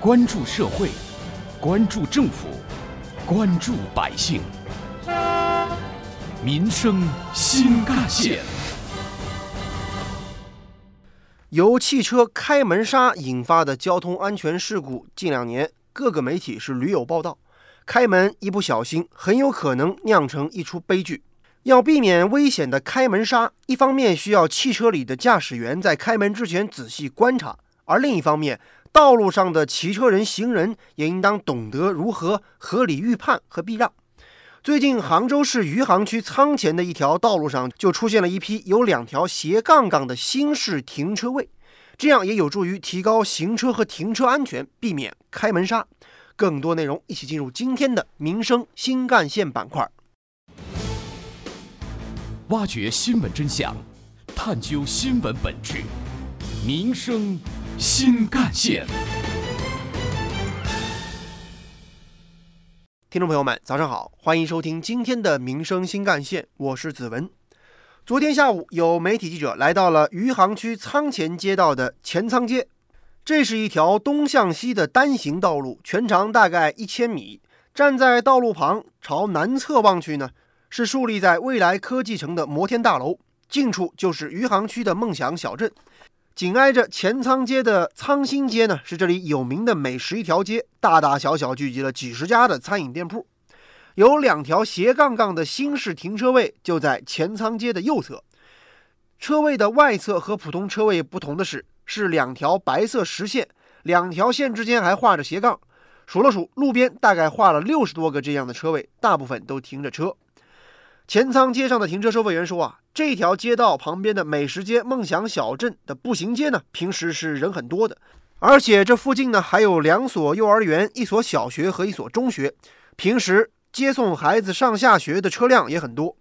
关注社会，关注政府，关注百姓，民生新干线。由汽车开门刹引发的交通安全事故，近两年各个媒体是屡有报道。开门一不小心，很有可能酿成一出悲剧。要避免危险的开门刹，一方面需要汽车里的驾驶员在开门之前仔细观察，而另一方面，道路上的骑车人、行人也应当懂得如何合理预判和避让。最近，杭州市余杭区仓前的一条道路上就出现了一批有两条斜杠杠的新式停车位，这样也有助于提高行车和停车安全，避免开门杀。更多内容，一起进入今天的民生新干线板块。挖掘新闻真相，探究新闻本质，民生新干线。听众朋友们，早上好，欢迎收听今天的民生新干线，我是子文。昨天下午，有媒体记者来到了余杭区仓前街道的前仓街，这是一条东向西的单行道路，全长大概一千米。站在道路旁，朝南侧望去呢。是竖立在未来科技城的摩天大楼，近处就是余杭区的梦想小镇。紧挨着前仓街的仓新街呢，是这里有名的美食一条街，大大小小聚集了几十家的餐饮店铺。有两条斜杠杠的新式停车位就在前仓街的右侧。车位的外侧和普通车位不同的是，是两条白色实线，两条线之间还画着斜杠。数了数，路边大概画了六十多个这样的车位，大部分都停着车。前仓街上的停车收费员说：“啊，这条街道旁边的美食街梦想小镇的步行街呢，平时是人很多的，而且这附近呢还有两所幼儿园、一所小学和一所中学，平时接送孩子上下学的车辆也很多。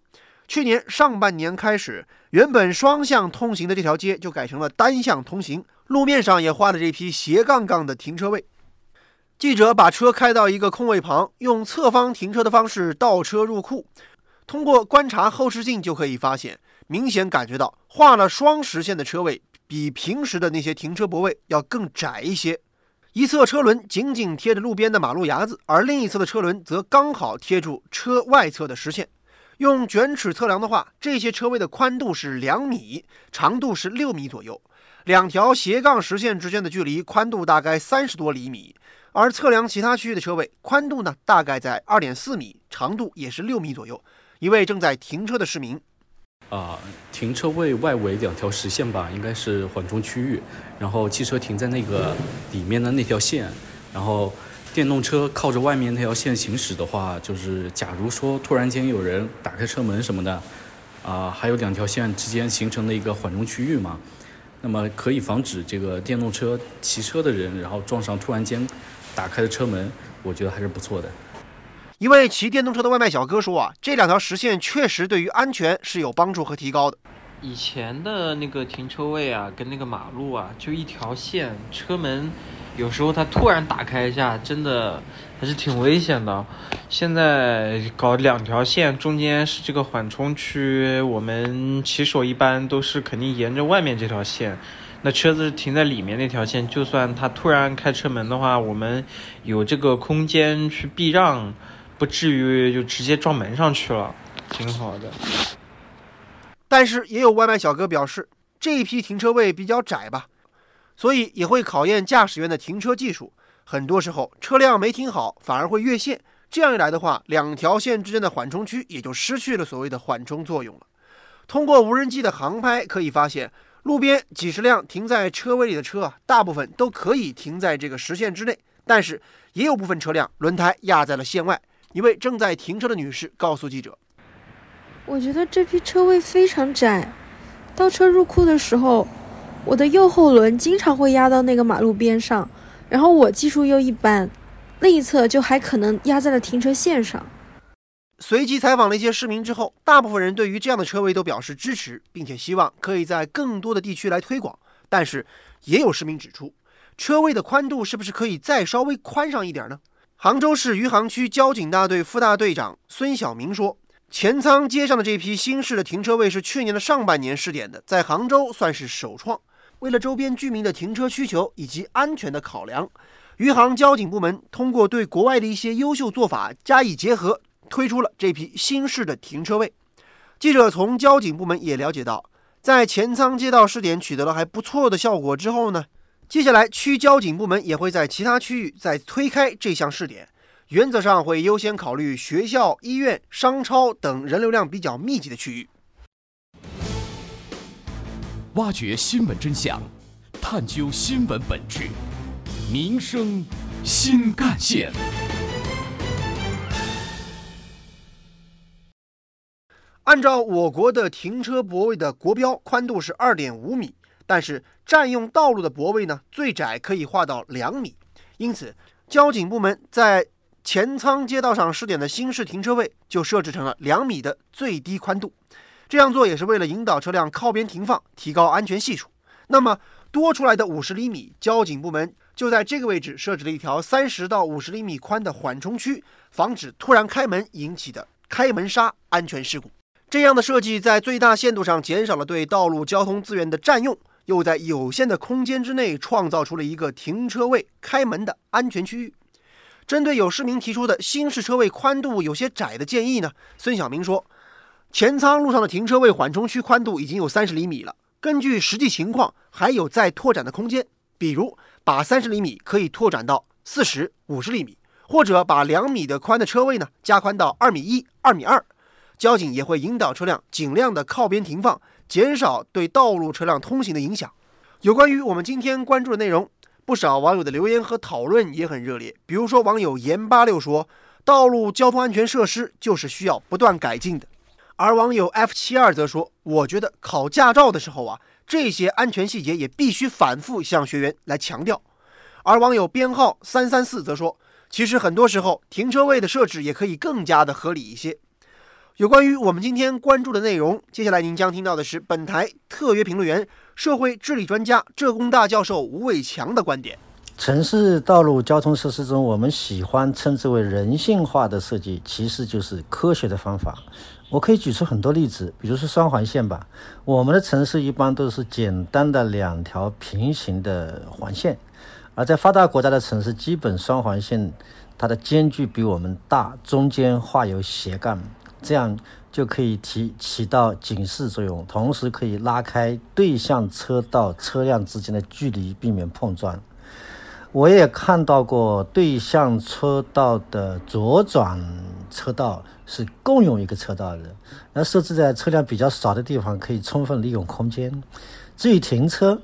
去年上半年开始，原本双向通行的这条街就改成了单向通行，路面上也画了这批斜杠杠的停车位。记者把车开到一个空位旁，用侧方停车的方式倒车入库。”通过观察后视镜就可以发现，明显感觉到画了双实线的车位比平时的那些停车泊位要更窄一些。一侧车轮紧紧贴着路边的马路牙子，而另一侧的车轮则刚好贴住车外侧的实线。用卷尺测量的话，这些车位的宽度是两米，长度是六米左右。两条斜杠实线之间的距离，宽度大概三十多厘米。而测量其他区域的车位，宽度呢大概在二点四米，长度也是六米左右。一位正在停车的市民，啊，停车位外围两条实线吧，应该是缓冲区域，然后汽车停在那个里面的那条线，然后电动车靠着外面那条线行驶的话，就是假如说突然间有人打开车门什么的，啊，还有两条线之间形成的一个缓冲区域嘛，那么可以防止这个电动车骑车的人然后撞上突然间打开的车门，我觉得还是不错的。一位骑电动车的外卖小哥说：“啊，这两条实线确实对于安全是有帮助和提高的。以前的那个停车位啊，跟那个马路啊，就一条线，车门有时候它突然打开一下，真的还是挺危险的。现在搞两条线，中间是这个缓冲区，我们骑手一般都是肯定沿着外面这条线，那车子停在里面那条线，就算他突然开车门的话，我们有这个空间去避让。”不至于就直接撞门上去了，挺好的。但是也有外卖小哥表示，这一批停车位比较窄吧，所以也会考验驾驶员的停车技术。很多时候车辆没停好，反而会越线。这样一来的话，两条线之间的缓冲区也就失去了所谓的缓冲作用了。通过无人机的航拍可以发现，路边几十辆停在车位里的车啊，大部分都可以停在这个实线之内，但是也有部分车辆轮胎压在了线外。一位正在停车的女士告诉记者：“我觉得这批车位非常窄，倒车入库的时候，我的右后轮经常会压到那个马路边上，然后我技术又一般，另一侧就还可能压在了停车线上。”随即采访了一些市民之后，大部分人对于这样的车位都表示支持，并且希望可以在更多的地区来推广。但是，也有市民指出，车位的宽度是不是可以再稍微宽上一点呢？杭州市余杭区交警大队副大队长孙晓明说：“前仓街上的这批新式的停车位是去年的上半年试点的，在杭州算是首创。为了周边居民的停车需求以及安全的考量，余杭交警部门通过对国外的一些优秀做法加以结合，推出了这批新式的停车位。记者从交警部门也了解到，在前仓街道试点取得了还不错的效果之后呢，接下来区交警部门也会在其他区域再推开这项试点，原则上会优先考虑学校、医院、商超等人流量比较密集的区域。挖掘新闻真相，探究新闻本质，民生新干线。按照我国的停车泊位的国标，宽度是二点五米，但是占用道路的泊位呢，最窄可以划到两米。因此，交警部门在前仓街道上试点的新式停车位就设置成了两米的最低宽度。这样做也是为了引导车辆靠边停放，提高安全系数。那么多出来的五十厘米，交警部门就在这个位置设置了一条三十到五十厘米宽的缓冲区，防止突然开门引起的开门杀安全事故。这样的设计在最大限度上减少了对道路交通资源的占用，又在有限的空间之内创造出了一个停车位开门的安全区域。针对有市民提出的新式车位宽度有些窄的建议呢，孙晓明说，前仓路上的停车位缓冲区宽度已经有三十厘米了，根据实际情况还有再拓展的空间，比如把三十厘米可以拓展到四十五十厘米，或者把两米的宽的车位呢加宽到二米一、二米二。交警也会引导车辆尽量的靠边停放，减少对道路车辆通行的影响。有关于我们今天关注的内容，不少网友的留言和讨论也很热烈。比如说，网友严八六说：“道路交通安全设施就是需要不断改进的。”而网友 F 七二则说：“我觉得考驾照的时候啊，这些安全细节也必须反复向学员来强调。”而网友编号三三四则说：“其实很多时候停车位的设置也可以更加的合理一些。”有关于我们今天关注的内容，接下来您将听到的是本台特约评论员、社会治理专家、浙工大教授吴伟强的观点。城市道路交通设施中，我们喜欢称之为人性化的设计，其实就是科学的方法。我可以举出很多例子，比如说双环线吧。我们的城市一般都是简单的两条平行的环线，而在发达国家的城市，基本双环线它的间距比我们大，中间画有斜杠。这样就可以提起到警示作用，同时可以拉开对向车道车辆之间的距离，避免碰撞。我也看到过对向车道的左转车道是共用一个车道的，那设置在车辆比较少的地方，可以充分利用空间。至于停车，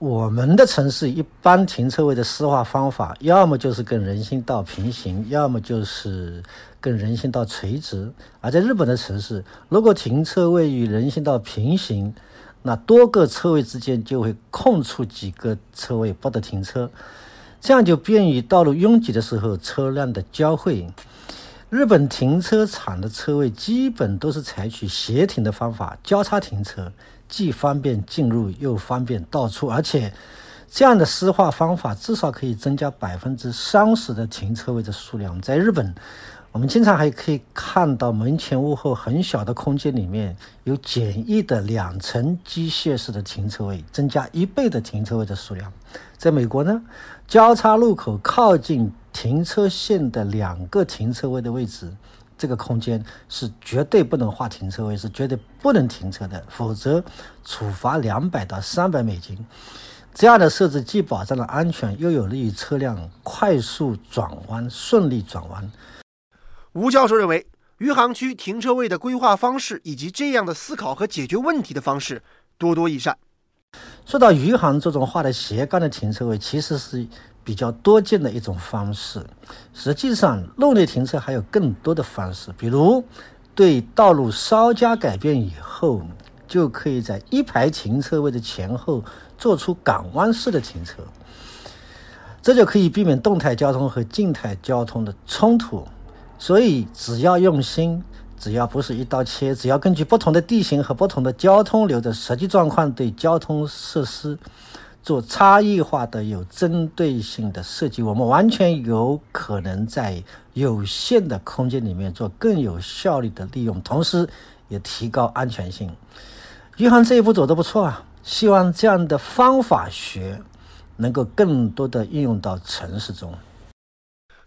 我们的城市一般停车位的施划方法，要么就是跟人行道平行，要么就是跟人行道垂直。而在日本的城市，如果停车位与人行道平行，那多个车位之间就会空出几个车位不得停车，这样就便于道路拥挤的时候车辆的交汇。日本停车场的车位基本都是采取斜停的方法，交叉停车。既方便进入又方便到出，而且这样的施划方法至少可以增加百分之三十的停车位的数量。在日本，我们经常还可以看到门前屋后很小的空间里面有简易的两层机械式的停车位，增加一倍的停车位的数量。在美国呢，交叉路口靠近停车线的两个停车位的位置。这个空间是绝对不能划停车位，是绝对不能停车的，否则处罚两百到三百美金。这样的设置既保障了安全，又有利于车辆快速转弯、顺利转弯。吴教授认为，余杭区停车位的规划方式以及这样的思考和解决问题的方式多多益善。说到余杭这种画的斜杠的停车位，其实是。比较多见的一种方式，实际上路内停车还有更多的方式，比如对道路稍加改变以后，就可以在一排停车位的前后做出港湾式的停车，这就可以避免动态交通和静态交通的冲突。所以只要用心，只要不是一刀切，只要根据不同的地形和不同的交通流的实际状况对交通设施。做差异化的、有针对性的设计，我们完全有可能在有限的空间里面做更有效率的利用，同时也提高安全性。余杭这一步走得不错啊，希望这样的方法学能够更多的应用到城市中。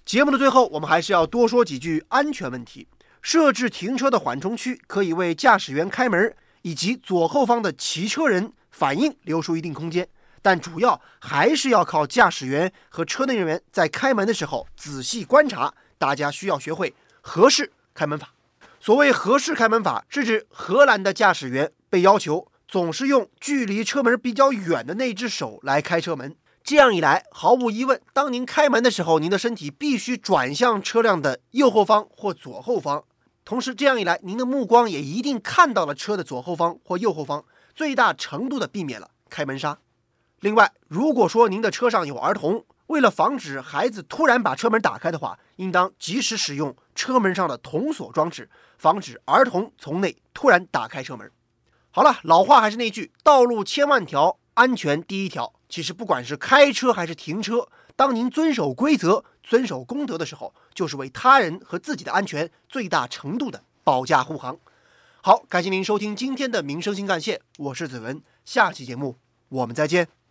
节目的最后，我们还是要多说几句安全问题。设置停车的缓冲区，可以为驾驶员开门以及左后方的骑车人反应留出一定空间，但主要还是要靠驾驶员和车内人员在开门的时候仔细观察。大家需要学会合适开门法。所谓合适开门法，是指荷兰的驾驶员被要求总是用距离车门比较远的那只手来开车门。这样一来，毫无疑问，当您开门的时候，您的身体必须转向车辆的右后方或左后方。同时，这样一来，您的目光也一定看到了车的左后方或右后方，最大程度的避免了开门杀。另外，如果说您的车上有儿童，为了防止孩子突然把车门打开的话，应当及时使用车门上的童锁装置，防止儿童从内突然打开车门。好了，老话还是那句，道路千万条，安全第一条。其实，不管是开车还是停车，当您遵守规则、遵守公德的时候，就是为他人和自己的安全最大程度的保驾护航。好，感谢您收听今天的民生新干线，我是子文，下期节目我们再见。